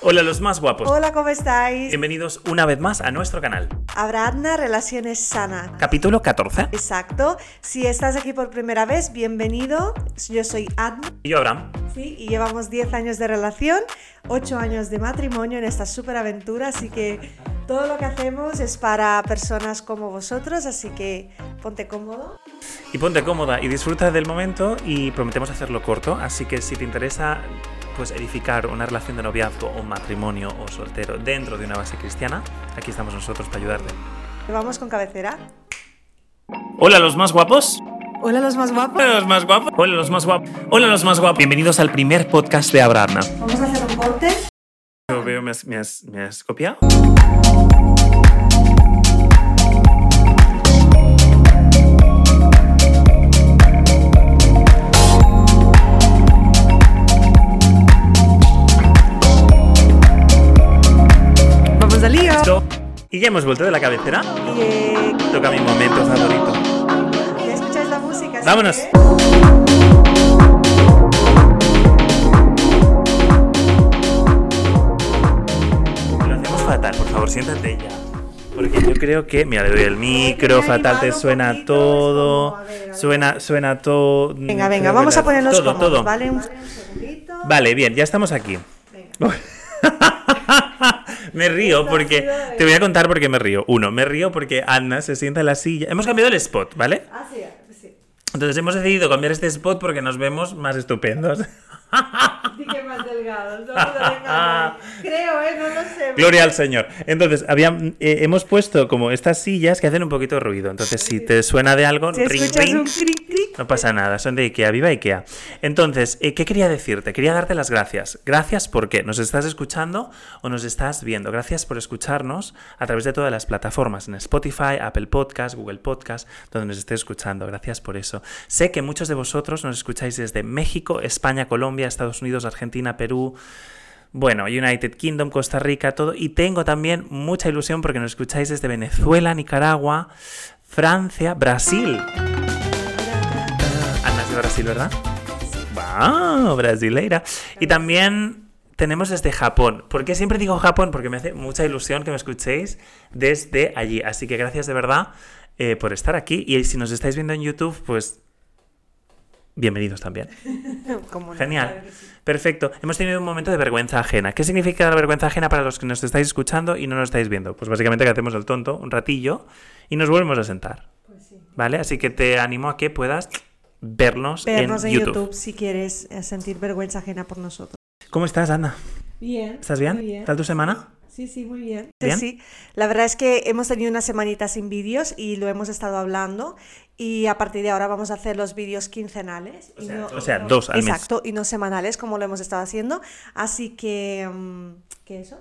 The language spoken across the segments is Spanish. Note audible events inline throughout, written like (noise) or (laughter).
Hola los más guapos. Hola, ¿cómo estáis? Bienvenidos una vez más a nuestro canal. Abradna Relaciones Sana. Capítulo 14. Exacto. Si estás aquí por primera vez, bienvenido. Yo soy Adna. Y yo, Abraham. Sí, y llevamos 10 años de relación, 8 años de matrimonio en esta super aventura, así que todo lo que hacemos es para personas como vosotros, así que ponte cómodo. Y ponte cómoda y disfruta del momento y prometemos hacerlo corto, así que si te interesa pues edificar una relación de noviazgo o matrimonio o soltero dentro de una base cristiana, aquí estamos nosotros para ayudarte. Vamos con cabecera. Hola los más guapos. Hola los más guapos. Hola los más guapos. Hola los más guapos. Hola los más guapos. Bienvenidos al primer podcast de Abraham. Vamos a hacer un corte. Yo veo, me has, me has- me has copiado. Y ya hemos vuelto de la cabecera. Eh, Toca mi momento favorito. ya escucháis la música. Vámonos. que- Lo hacemos fatal, por favor, siéntate ya. Porque yo creo que, mira, le doy el micro, fatal te suena poquito, todo, es como, a ver, a ver. suena, suena todo. Venga, venga, creo vamos a ponernos todo, cómodos, todo. ¿vale? Un segundito. Vale, bien, ya estamos aquí. Venga. (laughs) me río porque. Te voy a contar por qué me río. Uno, me río porque Anna se sienta en la silla. Hemos cambiado el spot, ¿vale? Ah, sí, sí. Entonces hemos decidido cambiar este spot porque nos vemos más estupendos. Di que más delgados. Vamos a dejarlo ahí. Creo, ¿eh? No lo sé. Gloria al Señor. Entonces, había, eh, hemos puesto como estas sillas que hacen un poquito de ruido. Entonces, si te suena de algo, Si ring, escuchas ring, un cric, cric. no pasa nada, son de Ikea, viva Ikea. Entonces, eh, ¿qué quería decirte? Quería darte las gracias. Gracias porque nos estás escuchando o nos estás viendo. Gracias por escucharnos a través de todas las plataformas, en Spotify, Apple Podcast, Google Podcast, donde nos estés escuchando. Gracias por eso. Sé que muchos de vosotros nos escucháis desde México, España, Colombia, Estados Unidos, Argentina, Perú. Bueno, United Kingdom, Costa Rica, todo. Y tengo también mucha ilusión porque nos escucháis desde Venezuela, Nicaragua, Francia, Brasil. Es de Brasil, ¿verdad? ¡Wow! Brasileira. Y también tenemos desde Japón. ¿Por qué siempre digo Japón? Porque me hace mucha ilusión que me escuchéis desde allí. Así que gracias de verdad eh, por estar aquí. Y si nos estáis viendo en YouTube, pues bienvenidos también. (laughs) Genial. Claro que sí. Perfecto. Hemos tenido un momento de vergüenza ajena. ¿Qué significa la vergüenza ajena para los que nos estáis escuchando y no nos estáis viendo? Pues básicamente que hacemos el tonto un ratillo y nos volvemos a sentar. Pues sí. ¿Vale? Así que te animo a que puedas vernos, Vernos en, en YouTube. YouTube. si quieres eh, sentir vergüenza ajena por nosotros. ¿Cómo estás, Ana? Bien. ¿Estás bien? Bien. ¿Tal tu semana? Sí, sí, muy bien. ¿Bien? Sí, la verdad es que hemos tenido una semanita sin vídeos y lo hemos estado hablando y a partir de ahora vamos a hacer los vídeos quincenales. y no- O sea, dos al mes. Exacto, y no semanales como lo hemos estado haciendo. Así que, mm, que eso,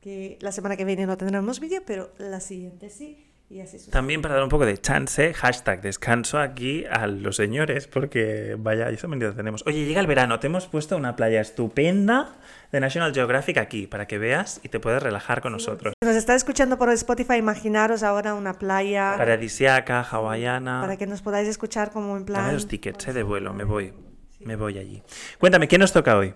que la semana que viene no tendremos vídeo, pero la siguiente sí. Y así sucede. También para dar un poco de chance, hashtag descanso aquí a los señores, porque vaya, eso mentira tenemos. Oye, llega el verano, te hemos puesto una playa estupenda de National Geographic aquí, para que veas y te puedes relajar con nosotros. Si nos está escuchando por Spotify, imaginaros ahora una playa Paradisiaca, hawaiana. para que nos podáis escuchar como en Dame plan... los tickets eh, de vuelo, me voy. Me voy allí. Cuéntame, ¿qué nos toca hoy?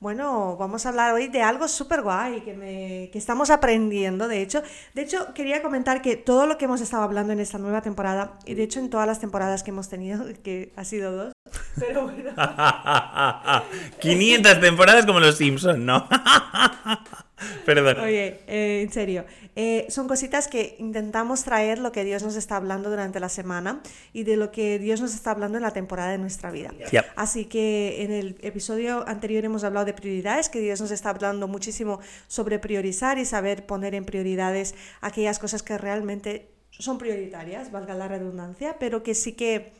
Bueno, vamos a hablar hoy de algo súper guay que, me, que estamos aprendiendo, de hecho. De hecho, quería comentar que todo lo que hemos estado hablando en esta nueva temporada, y de hecho en todas las temporadas que hemos tenido, (laughs) que ha sido dos, pero bueno, (laughs) 500 temporadas como los Simpsons, ¿no? (laughs) (laughs) Perdón. oye, eh, en serio, eh, son cositas que intentamos traer lo que Dios nos está hablando durante la semana y de lo que Dios nos está hablando en la temporada de nuestra vida. Así que en el episodio anterior hemos hablado de prioridades, que Dios nos está hablando muchísimo sobre priorizar y saber poner en prioridades aquellas cosas que realmente son prioritarias, valga la redundancia, pero que sí que,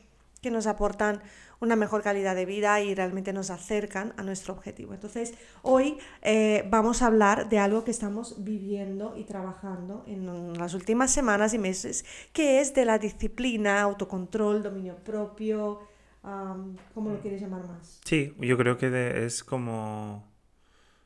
que nos aportan una mejor calidad de vida y realmente nos acercan a nuestro objetivo. Entonces, hoy eh, vamos a hablar de algo que estamos viviendo y trabajando en las últimas semanas y meses, que es de la disciplina, autocontrol, dominio propio, am, ¿cómo lo quieres llamar más? Sí, yo creo que de- es como...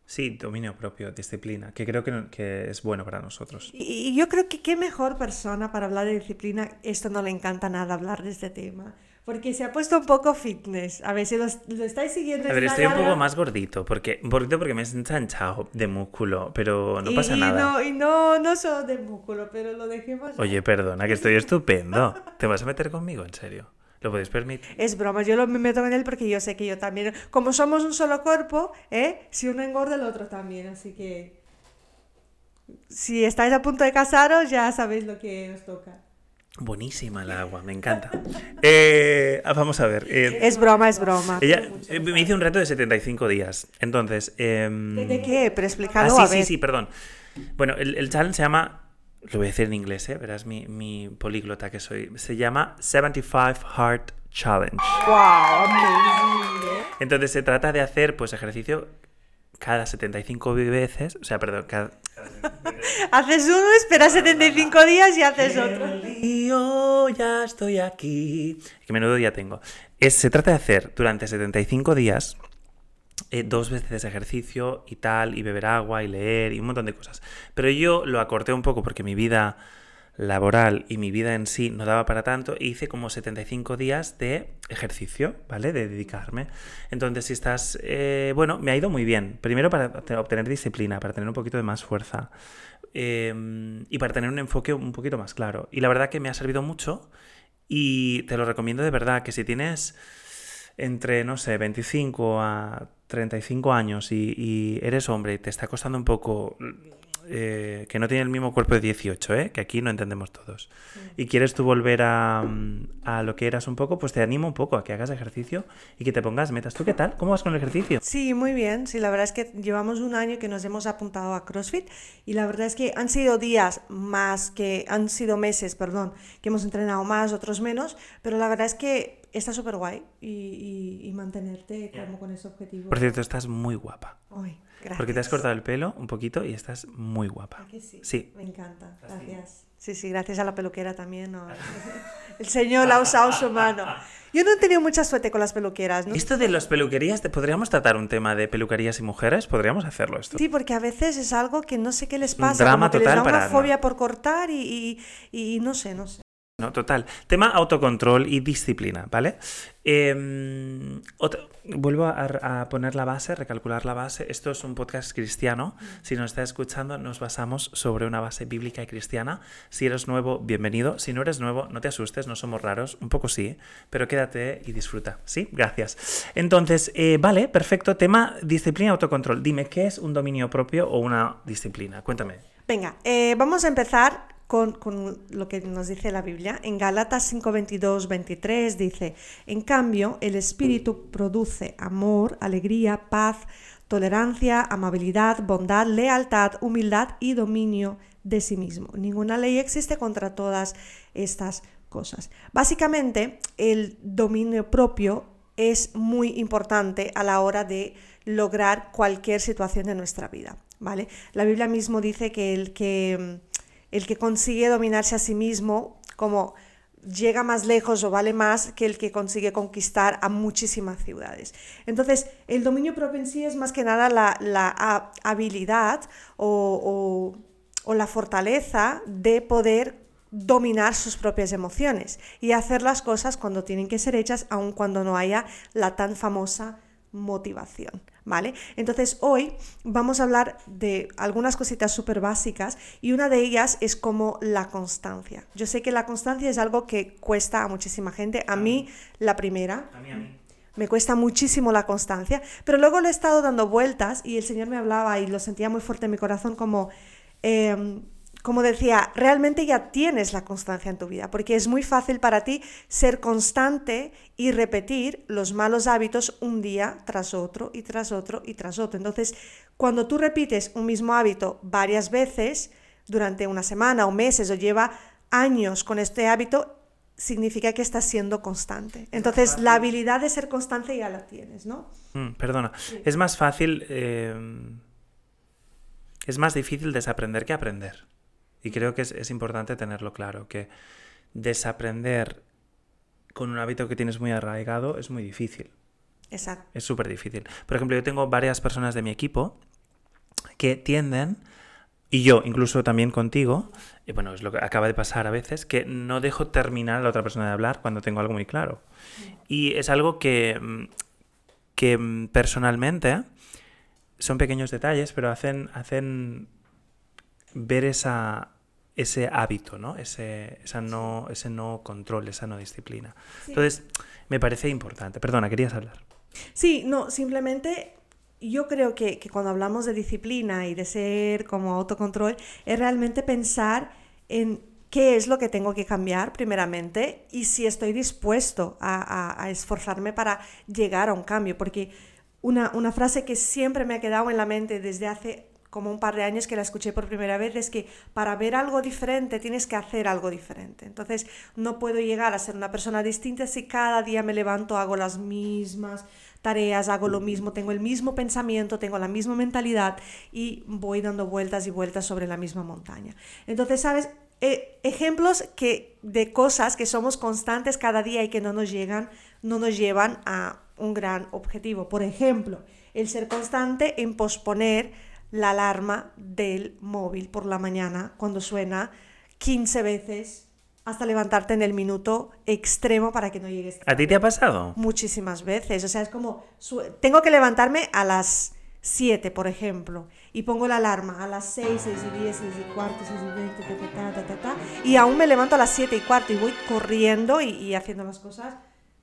Sí, dominio propio, disciplina, que creo que, que es bueno para nosotros. Y, y yo creo que qué mejor persona para hablar de disciplina, esto no le encanta nada hablar de este tema, Porque se ha puesto un poco fitness. A ver si lo, lo estáis siguiendo. A ver, estoy un poco más gordito, porque, gordito porque me he ensanchado de músculo, pero no y, pasa y nada. No, y no, no solo de músculo, pero lo dejemos. Oye, perdona, que estoy (laughs) estupendo. ¿Te vas a meter conmigo, en serio? ¿Lo podéis permitir? Es broma, yo lo me meto en él porque yo sé que yo también. Como somos un solo cuerpo, ¿eh? si uno engorda, el otro también. Así que. Si estáis a punto de casaros, ya sabéis lo que os toca. Buenísima el agua, me encanta. Eh, ah, vamos a ver. eh, Es broma, es broma. ella, eh, me hice un reto de 75 días. Entonces. em, ¿De, qué? Pero Ah, explicado sí, a sí, ver. sí, perdón. Bueno, el, el challenge se llama. Lo voy a decir en inglés, ¿eh? Verás mi, mi políglota que soy. Se llama 75 Heart Challenge. ¡Wow! Amazing. Entonces se trata de hacer pues ejercicio cada 75 veces. O sea, perdón, cada. (laughs) Haces uno, esperas 75 días y haces otro. Yo ya estoy aquí. Qué menudo día tengo. Es, se trata de hacer durante 75 días eh, dos veces ejercicio y tal, y beber agua y leer y un montón de cosas. Pero yo lo acorté un poco porque mi vida laboral y mi vida en sí no daba para tanto e hice como 75 días de ejercicio, ¿vale? De dedicarme. Entonces, si estás... eh, bueno, me ha ido muy bien. Primero para te- obtener disciplina, para tener un poquito de más fuerza eh, y para tener un enfoque un poquito más claro. Y la verdad que me ha servido mucho y te lo recomiendo de verdad, que si tienes entre, no sé, 25 a 35 años y, y eres hombre y te está costando un poco eh, que no tiene el mismo cuerpo de 18, ¿eh? que aquí no entendemos todos, y quieres tú volver a, a lo que eras un poco, pues te animo un poco a que hagas ejercicio y que te pongas metas. ¿Tú qué tal? ¿Cómo vas con el ejercicio? Sí, muy bien. Sí, la verdad es que llevamos un año que nos hemos apuntado a CrossFit y la verdad es que han sido días más que, han sido meses, perdón, que hemos entrenado más, otros menos, pero la verdad es que está súper guay y, y- y mantenerte como con ese objetivo. Por cierto, estás muy guapa. Ay, gracias. Porque te has cortado el pelo un poquito y estás muy guapa. ¿A que sí? Sí. Me encanta, gracias. Sí, sí, gracias a la peluquera también. ¿no? (laughs) El señor la ha usado su mano. Yo no he tenido mucha suerte con las peluqueras, ¿no? Esto de las peluquerías, ¿te podríamos tratar un tema de peluquerías y mujeres? ¿Podríamos hacerlo esto? Sí, porque a veces es algo que no sé qué les un pasa, drama como que les total da una para- fobia por cortar y, y, y no sé, no sé. No, total. Tema autocontrol y disciplina, ¿vale? Eh, otro- vuelvo a, a poner la base, recalcular la base. Esto es un podcast cristiano. Si nos estás escuchando, nos basamos sobre una base bíblica y cristiana. Si eres nuevo, bienvenido. Si no eres nuevo, no te asustes, no somos raros. Un poco sí, pero quédate y disfruta. ¿Sí? Gracias. Entonces, eh, vale, perfecto. Tema disciplina y autocontrol. Dime, ¿qué es un dominio propio o una disciplina? Cuéntame. Venga, eh, vamos a empezar con, lo que nos dice la Biblia. En Galatas 5, 22, 23 dice, en cambio, el Espíritu produce amor, alegría, paz, tolerancia, amabilidad, bondad, lealtad, humildad y dominio de sí mismo. Ninguna ley existe contra todas estas cosas. Básicamente, el dominio propio es muy importante a la hora de lograr cualquier situación de nuestra vida, ¿vale? La Biblia mismo dice que el que, el que consigue dominarse a sí mismo, como llega más lejos o vale más que el que consigue conquistar a muchísimas ciudades. Entonces, el dominio propio en sí es más que nada la, la ha- habilidad o la fortaleza de poder dominar sus propias emociones y hacer las cosas cuando tienen que ser hechas, aun cuando no haya la tan famosa motivación, ¿vale? Entonces hoy vamos a hablar de algunas cositas súper básicas y una de ellas es como la constancia. Yo sé que la constancia es algo que cuesta a muchísima gente, a mí la primera, A mí, a mí. me cuesta muchísimo la constancia, pero luego lo he estado dando vueltas y el Señor me hablaba y lo sentía muy fuerte en mi corazón como, eh, como decía, realmente ya tienes la constancia en tu vida, porque es muy fácil para ti ser constante y repetir los malos hábitos un día tras otro y tras otro y tras otro. Entonces, cuando tú repites un mismo hábito varias veces durante una semana o meses o lleva años con este hábito, significa que estás siendo constante. Entonces, la habilidad de ser constante ya la tienes, ¿no? Mm, perdona. Es más fácil. eh, es más difícil desaprender que aprender. Y creo que es, es importante tenerlo claro, que desaprender con un hábito que tienes muy arraigado es muy difícil. Exacto. Es súper difícil. Por ejemplo, yo tengo varias personas de mi equipo que tienden Y yo, incluso también contigo, y bueno, es lo que acaba de pasar a veces, que no dejo terminar a la otra persona de hablar cuando tengo algo muy claro. Y es algo que, mm, que mm, personalmente son pequeños detalles, pero hacen, hacen ver esa, ese hábito, ¿no? Ese, esa no, ese no control, esa no disciplina. Entonces, me parece importante. Perdona, querías hablar. Sí, no, simplemente yo creo que, que, cuando hablamos de disciplina y de ser como autocontrol, es realmente pensar en qué es lo que tengo que cambiar primeramente y si estoy dispuesto a, a, a esforzarme para llegar a un cambio. Porque una, una, frase que siempre me ha quedado en la mente desde hace como un par de años que la escuché por primera vez es que para ver algo diferente tienes que hacer algo diferente. Entonces no puedo llegar a ser una persona distinta si cada día me levanto, hago las mismas tareas, hago lo mismo, tengo el mismo pensamiento, tengo la misma mentalidad y voy dando vueltas y vueltas sobre la misma montaña. Entonces, ¿sabes? Eh, ejemplos que, de cosas que somos constantes cada día y que no nos llegan, no nos llevan a un gran objetivo. Por ejemplo, el ser constante en posponer la alarma del móvil por la mañana cuando suena 15 veces hasta levantarte en el minuto extremo para que no llegues. ¿A ti te ha pasado? Muchísimas veces. O sea, es como, tengo que levantarme a las 7, por ejemplo, y pongo la alarma a las 6, 6 y 10, 6 y cuarto, 6 y 20, ta, ta, ta, ta, y aún me levanto a las 7 y cuarto y voy corriendo y, y haciendo las cosas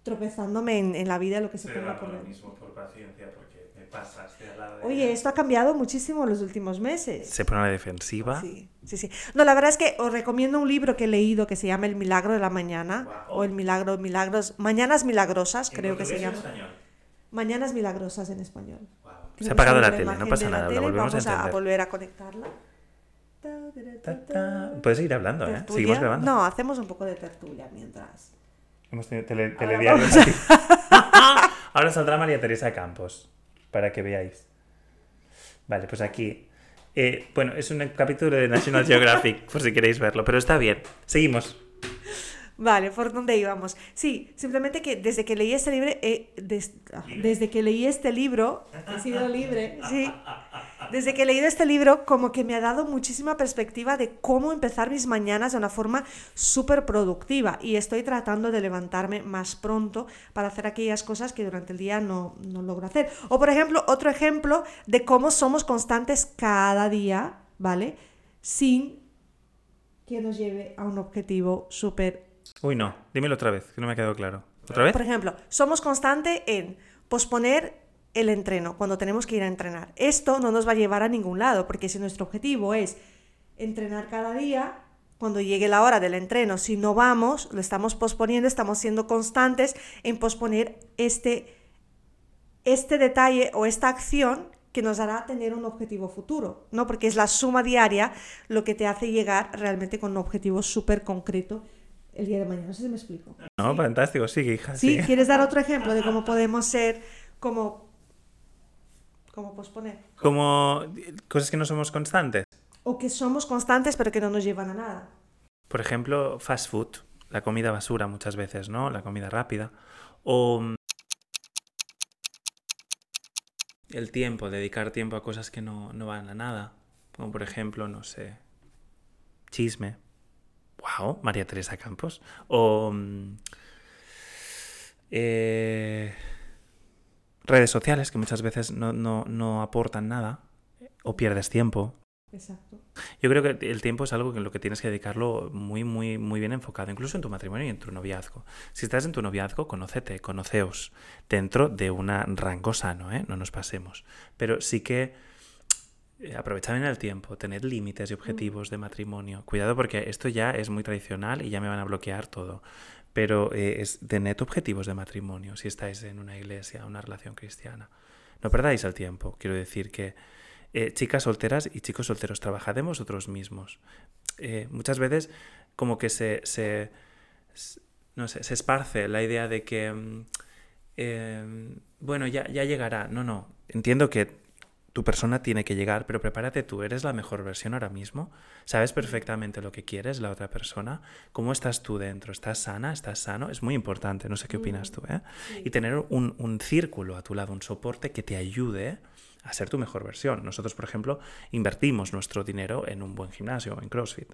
tropezándome en, en, la vida lo que se ponga por mismo por paciencia, porque pasaste al lado de Oye, esto ha cambiado muchísimo en los últimos meses. Se pone a la defensiva. Sí, sí, sí. No, la verdad es que os recomiendo un libro que he leído que se llama El Milagro de la Mañana, wow. o El Milagro, Milagros, Mañanas Milagrosas, creo que se llama. Español? Mañanas Milagrosas en español. Wow. Se ha apagado la tele, no pasa nada, la volvemos Vamos a a volver a conectarla. Ta, ta. Puedes seguir hablando, ¿eh? ¿Tertulia? Seguimos grabando. No, hacemos un poco de tertulia mientras. Hemos tenido tele, Ahora telediarios vamos aquí. (laughs) (laughs) Ahora saldrá María Teresa Campos, para que veáis. Vale, pues aquí. Eh, bueno, es un capítulo de National Geographic, (laughs) por si queréis verlo, pero está bien. Seguimos. Vale, ¿por dónde íbamos? Sí, simplemente que desde que leí este libro, eh, des, desde que leí este libro, he sido libre, sí. Desde que he leído este libro, como que me ha dado muchísima perspectiva de cómo empezar mis mañanas de una forma súper productiva y estoy tratando de levantarme más pronto para hacer aquellas cosas que durante el día no, no logro hacer. O por ejemplo, otro ejemplo de cómo somos constantes cada día, ¿vale? Sin que nos lleve a un objetivo súper Uy, no, dímelo otra vez, que no me ha quedado claro. ¿Otra vez? Por ejemplo, somos constantes en posponer el entreno cuando tenemos que ir a entrenar. Esto no nos va a llevar a ningún lado, porque si nuestro objetivo es entrenar cada día, cuando llegue la hora del entreno, si no vamos, lo estamos posponiendo, estamos siendo constantes en posponer este, este detalle o esta acción que nos hará tener un objetivo futuro, ¿no? Porque es la suma diaria lo que te hace llegar realmente con un objetivo súper concreto el día de mañana. No sé si me explico. No, ¿Sí? fantástico, sigue, hija. ¿Sí? sigue. ¿Quieres dar otro ejemplo de cómo podemos ser como... como posponer? Como cosas que no somos constantes. O que somos constantes pero que no nos llevan a nada. Por ejemplo, fast food, la comida basura muchas veces, ¿no? La comida rápida. O el tiempo, dedicar tiempo a cosas que no, no van a nada. Como por ejemplo, no sé, chisme. Wow, María Teresa Campos. O mm, eh, redes sociales que muchas veces no, no, no aportan nada. O pierdes tiempo. Exacto. Yo creo que el tiempo es algo en lo que tienes que dedicarlo muy, muy, muy bien enfocado, incluso en tu matrimonio y en tu noviazgo. Si estás en tu noviazgo, conócete, conoceos, dentro de un rango sano, ¿eh? No nos pasemos. Pero sí que aprovechad bien el tiempo, tened límites y objetivos de matrimonio. Cuidado porque esto ya es muy tradicional y ya me van a bloquear todo. Pero eh, es tened objetivos de matrimonio si estáis en una iglesia, una relación cristiana. No perdáis el tiempo. Quiero decir que eh, chicas solteras y chicos solteros, trabajad en vosotros mismos. Eh, muchas veces como que se, se, no sé, se esparce la idea de que, mm, eh, bueno, ya, ya llegará. No, no, entiendo que tu persona tiene que llegar, pero prepárate tú, eres la mejor versión ahora mismo, sabes perfectamente lo que quieres la otra persona, cómo estás tú dentro, estás sana, estás sano, es muy importante, no sé qué opinas tú, ¿eh? Y tener un, un círculo a tu lado, un soporte que te ayude a ser tu mejor versión. Nosotros, por ejemplo, invertimos nuestro dinero en un buen gimnasio, en CrossFit,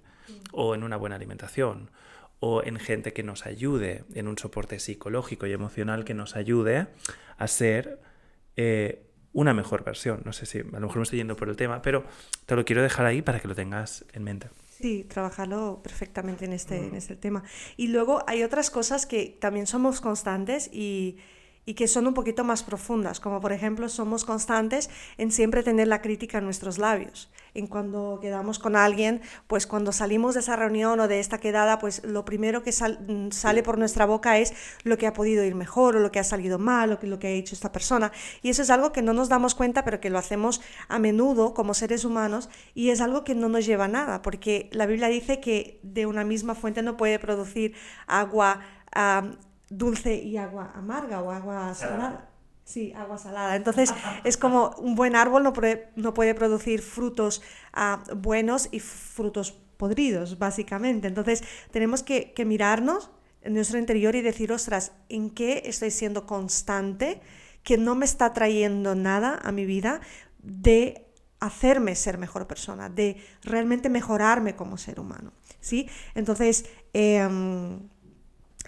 o en una buena alimentación, o en gente que nos ayude, en un soporte psicológico y emocional que nos ayude a ser eh, una mejor versión. No sé si a lo mejor me estoy yendo por el tema, pero te lo quiero dejar ahí para que lo tengas en mente. Sí, trabajarlo perfectamente en este, en este tema. Y luego hay otras cosas que también somos constantes y y que son un poquito más profundas, como por ejemplo somos constantes en siempre tener la crítica en nuestros labios. En cuando quedamos con alguien, pues cuando salimos de esa reunión o de esta quedada, pues lo primero que mm, sale por nuestra boca es lo que ha podido ir mejor o lo que ha salido mal o lo que ha hecho esta persona. Y eso es algo que no nos damos cuenta, pero que lo hacemos a menudo como seres humanos y es algo que no nos lleva a nada, porque la Biblia dice que de una misma fuente no puede producir agua dulce y agua amarga o agua salada. Sí, agua salada. Entonces (laughs) es como un buen árbol no puede, no puede producir frutos ah, buenos y frutos podridos, básicamente. Entonces tenemos que, que, mirarnos en nuestro interior y decir, ostras, ¿en qué estoy siendo constante que no me está trayendo nada a mi vida de hacerme ser mejor persona, de realmente mejorarme como ser humano? ¿Sí? Entonces, em,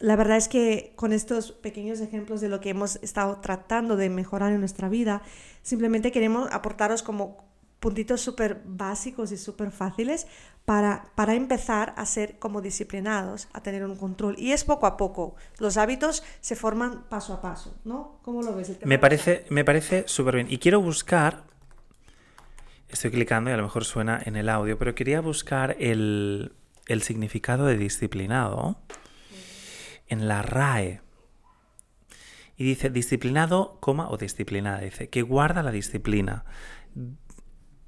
la verdad es que con estos pequeños ejemplos de lo que hemos estado tratando de mejorar en nuestra vida, simplemente queremos aportaros como puntitos súper básicos y súper fáciles para, para empezar a ser como disciplinados, a tener un control. Y es poco a poco. Los hábitos se forman paso a paso, ¿no? ¿Cómo lo ves? me, parece, me parece súper bien. Y quiero buscar, estoy clicando y a lo mejor suena en el audio, pero quería buscar el, el significado de disciplinado en la RAE. Y dice disciplinado, coma o disciplinada. Dice que guarda la disciplina.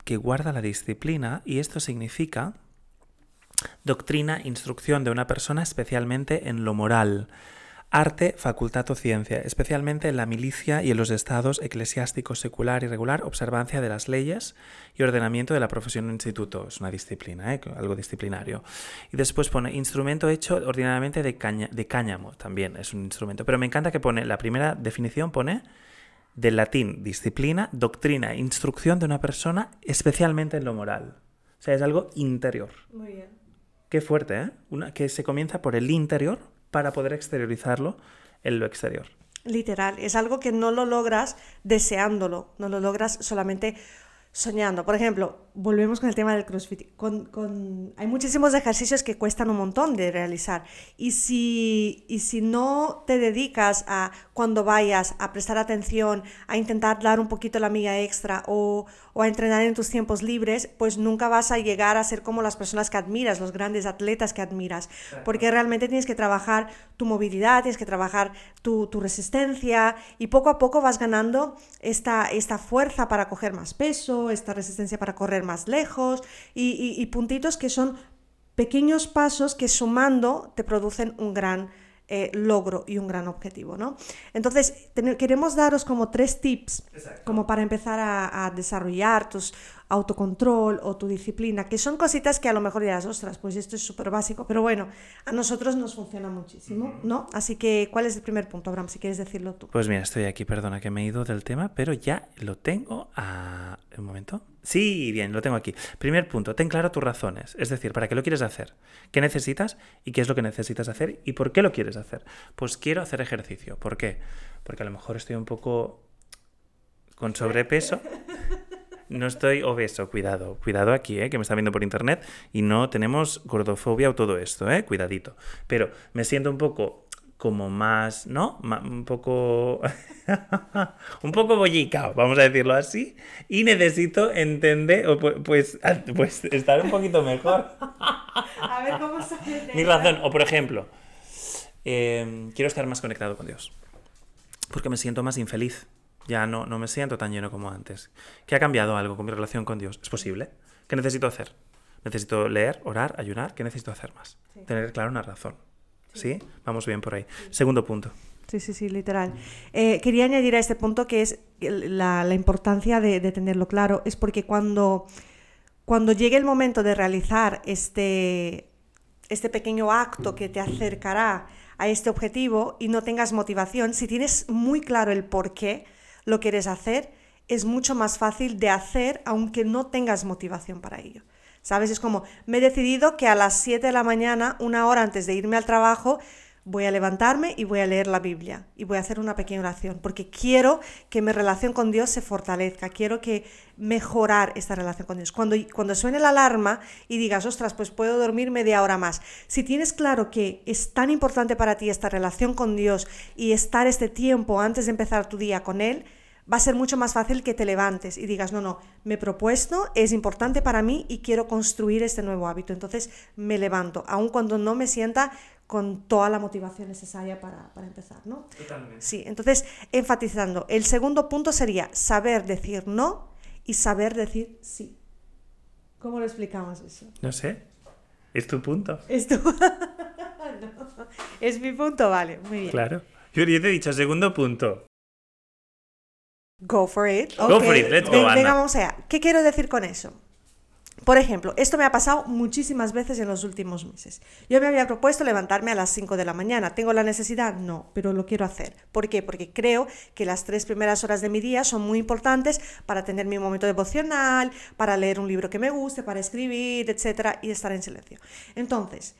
Que guarda la disciplina y esto significa doctrina, instrucción de una persona especialmente en lo moral arte, facultad o ciencia, especialmente en la milicia y en los estados eclesiásticos secular y regular, observancia de las leyes y ordenamiento de la profesión o instituto. Es una disciplina, ¿eh? algo disciplinario. Y después pone instrumento hecho ordinariamente de, caña, de cáñamo, también es un instrumento. Pero me encanta que pone, la primera definición pone del latín disciplina, doctrina, instrucción de una persona, especialmente en lo moral. O sea, es algo interior. Muy bien. Qué fuerte, ¿eh? Una, que se comienza por el interior para poder exteriorizarlo en lo exterior. Literal, es algo que no lo logras deseándolo, no lo logras solamente soñando. Por ejemplo, volvemos con el tema del CrossFit. Con, hay muchísimos ejercicios que cuestan un montón de realizar. Y si, y si no te dedicas a, cuando vayas, a prestar atención, a intentar dar un poquito la milla extra o, o a entrenar en tus tiempos libres, pues nunca vas a llegar a ser como las personas que admiras, los grandes atletas que admiras. Porque realmente tienes que trabajar tu movilidad, tienes que trabajar tu, tu resistencia y poco a poco vas ganando esta, esta fuerza para coger más peso, esta resistencia para correr más lejos y, puntitos que son pequeños pasos que sumando te producen un gran eh, logro y un gran objetivo, ¿no? Entonces, queremos daros como tres tips como para empezar a, a, desarrollar tus autocontrol o tu disciplina, que son cositas que a lo mejor dirás, ostras, pues esto es súper básico, pero bueno, a nosotros nos funciona muchísimo, ¿no? Así que, ¿cuál es el primer punto, Abraham, si quieres decirlo tú? Pues mira, estoy aquí, perdona que me he ido del tema, pero ya lo tengo a... Un momento. Sí, bien, lo tengo aquí. Primer punto, ten claro tus razones, es decir, ¿para qué lo quieres hacer? ¿Qué necesitas y qué es lo que necesitas hacer y por qué lo quieres hacer? Pues quiero hacer ejercicio. ¿Por qué? Porque a lo mejor estoy un poco con sobrepeso (laughs) no estoy obeso, cuidado, cuidado aquí, ¿eh? que me está viendo por internet y no tenemos gordofobia o todo esto, ¿eh? cuidadito. Pero me siento un poco como más, ¿no? un poco. (laughs) un poco bollicao, vamos a decirlo así. Y necesito entender, pues, pues estar un poquito mejor. (laughs) a ver cómo sale. (laughs) Mi razón, o por ejemplo, eh, quiero estar más conectado con Dios. Porque me siento más infeliz. Ya no, no me siento tan lleno como antes. ¿Qué ha cambiado algo con mi relación con Dios? ¿Es posible? ¿Qué necesito hacer? Necesito leer, orar, ayunar. ¿Qué necesito hacer más? Tener claro una razón. Sí. Vamos bien por ahí. Segundo punto. Sí, sí, sí, literal. Eh, quería añadir a este punto que es la, la importancia de, de, tenerlo claro. Es porque cuando, cuando llegue el momento de realizar este, este pequeño acto que te acercará a este objetivo y no tengas motivación, si tienes muy claro el por qué, lo quieres hacer, es mucho más fácil de hacer aunque no tengas motivación para ello. ¿Sabes? Es como, me he decidido que a las 7 de la mañana, una hora antes de irme al trabajo, voy a levantarme y voy a leer la Biblia y voy a hacer una pequeña oración, porque quiero que mi relación con Dios se fortalezca, quiero que mejorar esta relación con Dios. Cuando, cuando suene la alarma y digas, ostras, pues puedo dormir media hora más, si tienes claro que es tan importante para ti esta relación con Dios y estar este tiempo antes de empezar tu día con Él, va a ser mucho más fácil que te levantes y digas, no, no, me he propuesto, es importante para mí y quiero construir este nuevo hábito. Entonces me levanto, aun cuando no me sienta con toda la motivación necesaria para, empezar, ¿no? Totalmente. Sí, entonces, enfatizando, el segundo punto sería saber decir no y saber decir sí. ¿Cómo lo explicamos eso? No sé. ¿Es tu punto? Es tu... (laughs) Es mi punto, vale, muy bien. Claro. Yo, te he dicho, segundo punto. Go for it. Go for it, let's go, Venga, vamos allá. ¿Qué quiero decir con eso? Por ejemplo, esto me ha pasado muchísimas veces en los últimos meses. Yo me había propuesto levantarme a las 5 de la mañana. ¿Tengo la necesidad? No, pero lo quiero hacer. ¿Por qué? Porque creo que las tres primeras horas de mi día son muy importantes para tener mi momento devocional, para leer un libro que me guste, para escribir, etcétera, y estar en silencio. Entonces,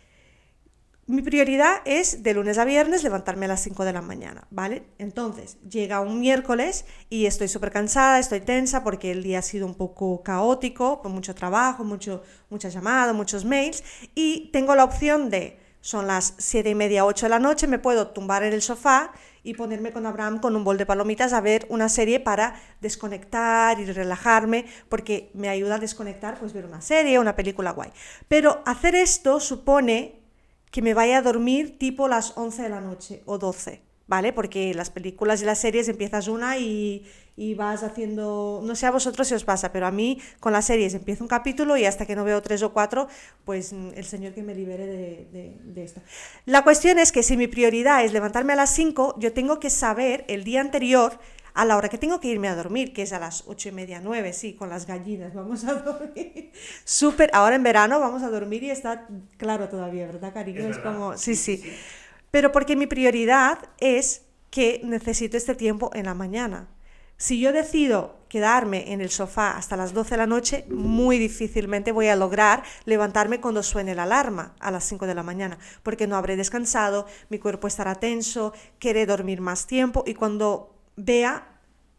mi prioridad es de lunes a viernes levantarme a las 5 de la mañana, ¿vale? Entonces, llega un miércoles y estoy súper cansada, estoy tensa porque el día ha sido un poco caótico, con mucho trabajo, mucho, muchas llamadas, muchos mails, y tengo la opción de, son las 7 y media, 8 de la noche, me puedo tumbar en el sofá y ponerme con Abraham con un bol de palomitas a ver una serie para desconectar y relajarme, porque me ayuda a desconectar, pues ver una serie, una película guay. Pero hacer esto supone que me vaya a dormir tipo las 11 de la noche o 12, ¿vale? Porque las películas y las series empiezas una y, vas haciendo, no sé a vosotros si os pasa, pero a mí con las series empiezo un capítulo y hasta que no veo tres o cuatro, pues mm, el Señor que me libere de, de esto. La cuestión es que si mi prioridad es levantarme a las 5, yo tengo que saber el día anterior a la hora que tengo que irme a dormir, que es a las ocho y media, nueve, sí, con las gallinas, vamos a (laughs) dormir. Súper, ahora en verano vamos a dormir y está claro todavía, ¿verdad, cariño? Es, como, sí, sí, Pero porque mi prioridad es que necesito este tiempo en la mañana. Si yo decido quedarme en el sofá hasta las 12 de la noche, muy difícilmente voy a lograr levantarme cuando suene la alarma a las 5 de la mañana, porque no habré descansado, mi cuerpo estará tenso, querré dormir más tiempo y cuando vea,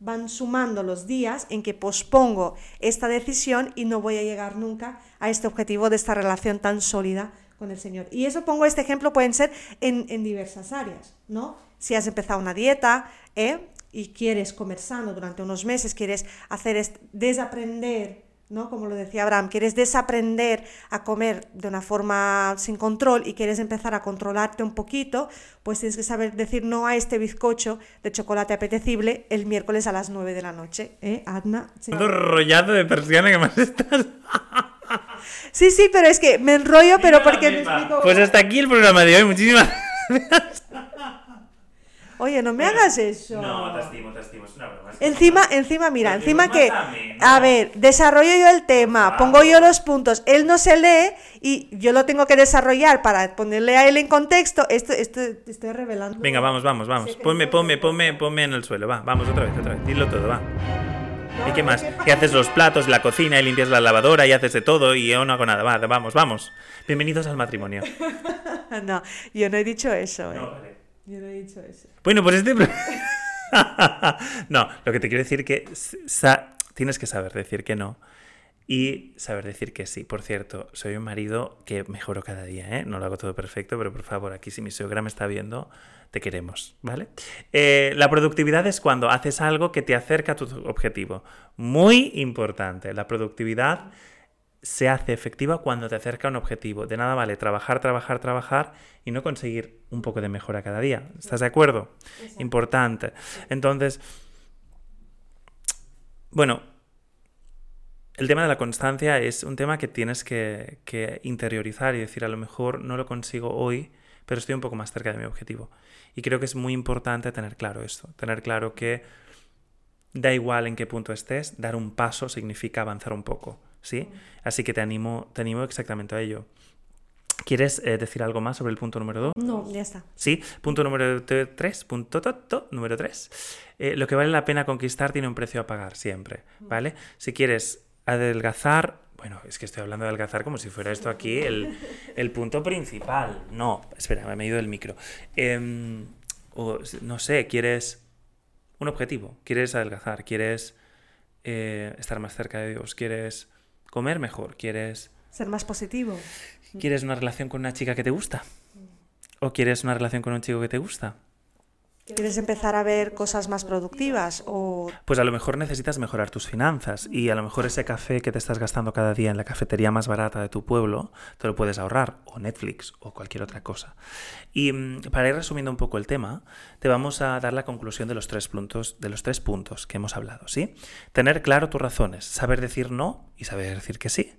van sumando los días en que pospongo esta decisión y no voy a llegar nunca a este objetivo de esta relación tan sólida con el Señor. Y eso pongo este ejemplo, pueden ser en, en diversas áreas, ¿no? Si has empezado una dieta ¿eh? y quieres comer sano durante unos meses, quieres hacer desaprender ¿no? Como lo decía Abraham, quieres desaprender a comer de una forma sin control y quieres empezar a controlarte un poquito, pues tienes que saber decir no a este bizcocho de chocolate apetecible el miércoles a las 9 de la noche, ¿eh, Adna? Sí. rollado de persiana que más estás. sí, sí, pero es que me enrollo, pero porque me explico... Pues hasta aquí el programa de hoy, muchísimas (laughs) gracias. Oye, no me hagas eso. No, te estimo, te estimo, es una broma. Encima, encima, mira, encima que, a ver, desarrollo yo el tema, pongo yo los puntos, él no se lee y yo lo tengo que desarrollar para ponerle a él en contexto. Esto, esto estoy revelando. Venga, vamos, vamos, vamos. Ponme, ponme, ponme, ponme en el suelo, va, vamos otra vez, otra vez. Dilo todo, va. ¿Y qué más? Y haces los platos, la cocina, y limpias la lavadora, y haces de todo, y yo no hago nada. Va, vamos, vamos. Bienvenidos al matrimonio. (laughs) no, yo no he dicho eso. ¿eh? No, vale. Yo no he dicho eso. Bueno, pues este... (laughs) no, lo que te quiero decir que tienes que saber decir que no y saber decir que sí. Por cierto, soy un marido que mejoro cada día, ¿eh? No lo hago todo perfecto, pero por favor, aquí si mi suegra me está viendo, te queremos, ¿vale? Eh, la productividad es cuando haces algo que te acerca a tu objetivo. Muy importante, la productividad se hace efectiva cuando te acerca a un objetivo. De nada vale trabajar, trabajar, trabajar y no conseguir un poco de mejora cada día. ¿Estás de acuerdo? Importante. Entonces, bueno, el tema de la constancia es un tema que tienes que, que, interiorizar y decir, a lo mejor no lo consigo hoy, pero estoy un poco más cerca de mi objetivo. Y creo que es muy importante tener claro esto, tener claro que da igual en qué punto estés, dar un paso significa avanzar un poco. ¿Sí? Así que te animo, te animo exactamente a ello. ¿Quieres eh, decir algo más sobre el punto número 2? No, ya está. Sí, punto número 3, punto to, to, número 3. lo que vale la pena conquistar tiene un precio a pagar siempre, ¿vale? Si quieres adelgazar, bueno, es que estoy hablando de adelgazar como si fuera esto aquí el, el punto principal. No, espera, me he ido del micro. Em, o, no sé, quieres un objetivo, quieres adelgazar, quieres eh, estar más cerca de Dios, quieres comer mejor, quieres... Ser más positivo. ¿Quieres una relación con una chica que te gusta? ¿O quieres una relación con un chico que te gusta? ¿Quieres empezar a ver cosas más productivas o...? Pues a lo mejor necesitas mejorar tus finanzas y a lo mejor ese café que te estás gastando cada día en la cafetería más barata de tu pueblo te lo puedes ahorrar o Netflix o cualquier otra cosa. Y mm, para ir resumiendo un poco el tema, te vamos a dar la conclusión de los tres puntos, de los tres puntos que hemos hablado, ¿sí? Tener claro tus razones, saber decir no y saber decir que sí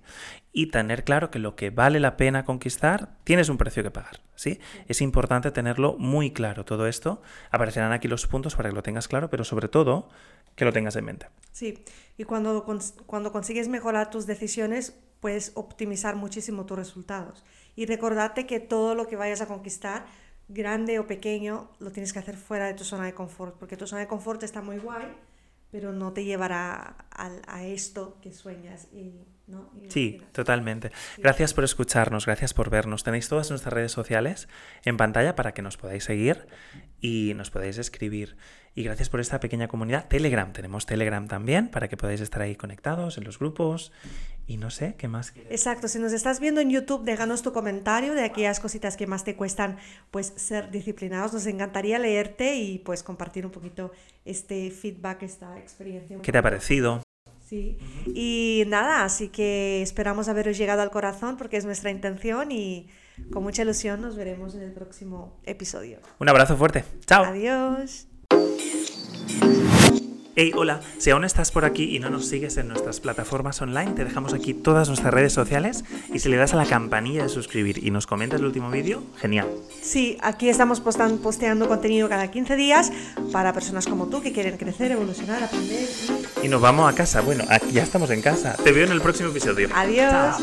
y tener claro que lo que vale la pena conquistar tienes un precio que pagar, ¿sí? Es importante tenerlo muy claro todo esto. Aparecerán aquí los puntos para que lo tengas claro, pero sobre todo que lo tengas en mente. Sí, y cuando, cuando consigues mejorar tus decisiones, puedes optimizar muchísimo tus resultados. Y recordarte que todo lo que vayas a conquistar, grande o pequeño, lo tienes que hacer fuera de tu zona de confort, porque tu zona de confort está muy guay, pero no te llevará a, a esto que sueñas y Sí, totalmente. Gracias por escucharnos, gracias por vernos. Tenéis todas nuestras redes sociales en pantalla para que nos podáis seguir y nos podáis escribir. Y gracias por esta pequeña comunidad. Telegram, tenemos Telegram también para que podáis estar ahí conectados en los grupos y no sé, ¿qué más? Exacto, si nos estás viendo en YouTube, déjanos tu comentario de aquellas cositas que más te cuestan pues ser disciplinados. Nos encantaría leerte y pues compartir un poquito este feedback, esta experiencia. ¿Qué te ha parecido? Y nada, así que esperamos haberos llegado al corazón porque es nuestra intención y con mucha ilusión nos veremos en el próximo episodio. Un abrazo fuerte. Chao. Adiós. Hey, hola, si aún estás por aquí y no nos sigues en nuestras plataformas online, te dejamos aquí todas nuestras redes sociales y si le das a la campanilla de suscribir y nos comentas el último vídeo, genial. Sí, aquí estamos posteando contenido cada 15 días para personas como tú que quieren crecer, evolucionar, aprender. Y nos vamos a casa. Bueno, aquí ya estamos en casa. Te veo en el próximo episodio. Adiós.